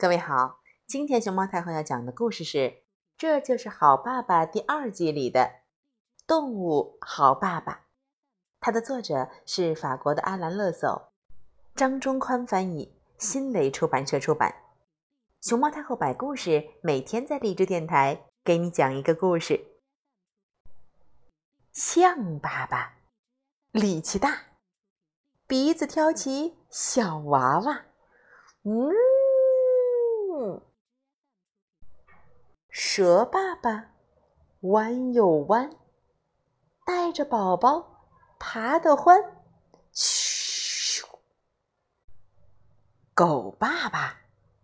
各位好，今天熊猫太后要讲的故事是《这就是好爸爸》第二季里的《动物好爸爸》，它的作者是法国的阿兰·勒索，张忠宽翻译，新蕾出版社出版。熊猫太后摆故事，每天在荔枝电台给你讲一个故事。象爸爸力气大，鼻子挑起小娃娃，嗯。嗯蛇爸爸弯又弯，带着宝宝爬得欢。嘘！狗爸爸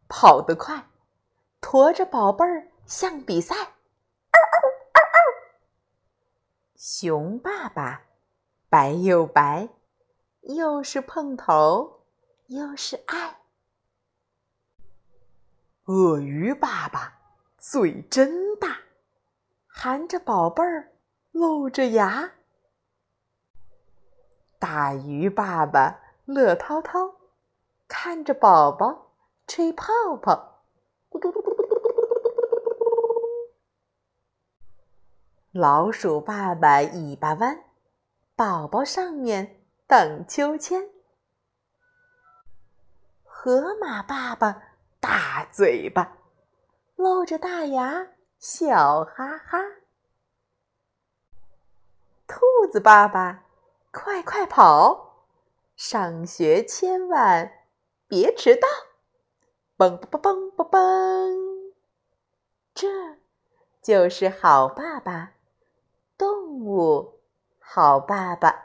跑得快，驮着宝贝儿像比赛。熊爸爸白又白，又是碰头，又是爱。鳄鱼爸爸嘴真大，含着宝贝儿，露着牙。大鱼爸爸乐滔滔，看着宝宝吹泡泡。老鼠爸爸尾巴弯，宝宝上面荡秋千。河马爸爸。嘴巴。露着大牙，笑哈哈。兔子爸爸，快快跑！上学千万别迟到！嘣嘣嘣嘣嘣！这就是好爸爸，动物好爸爸。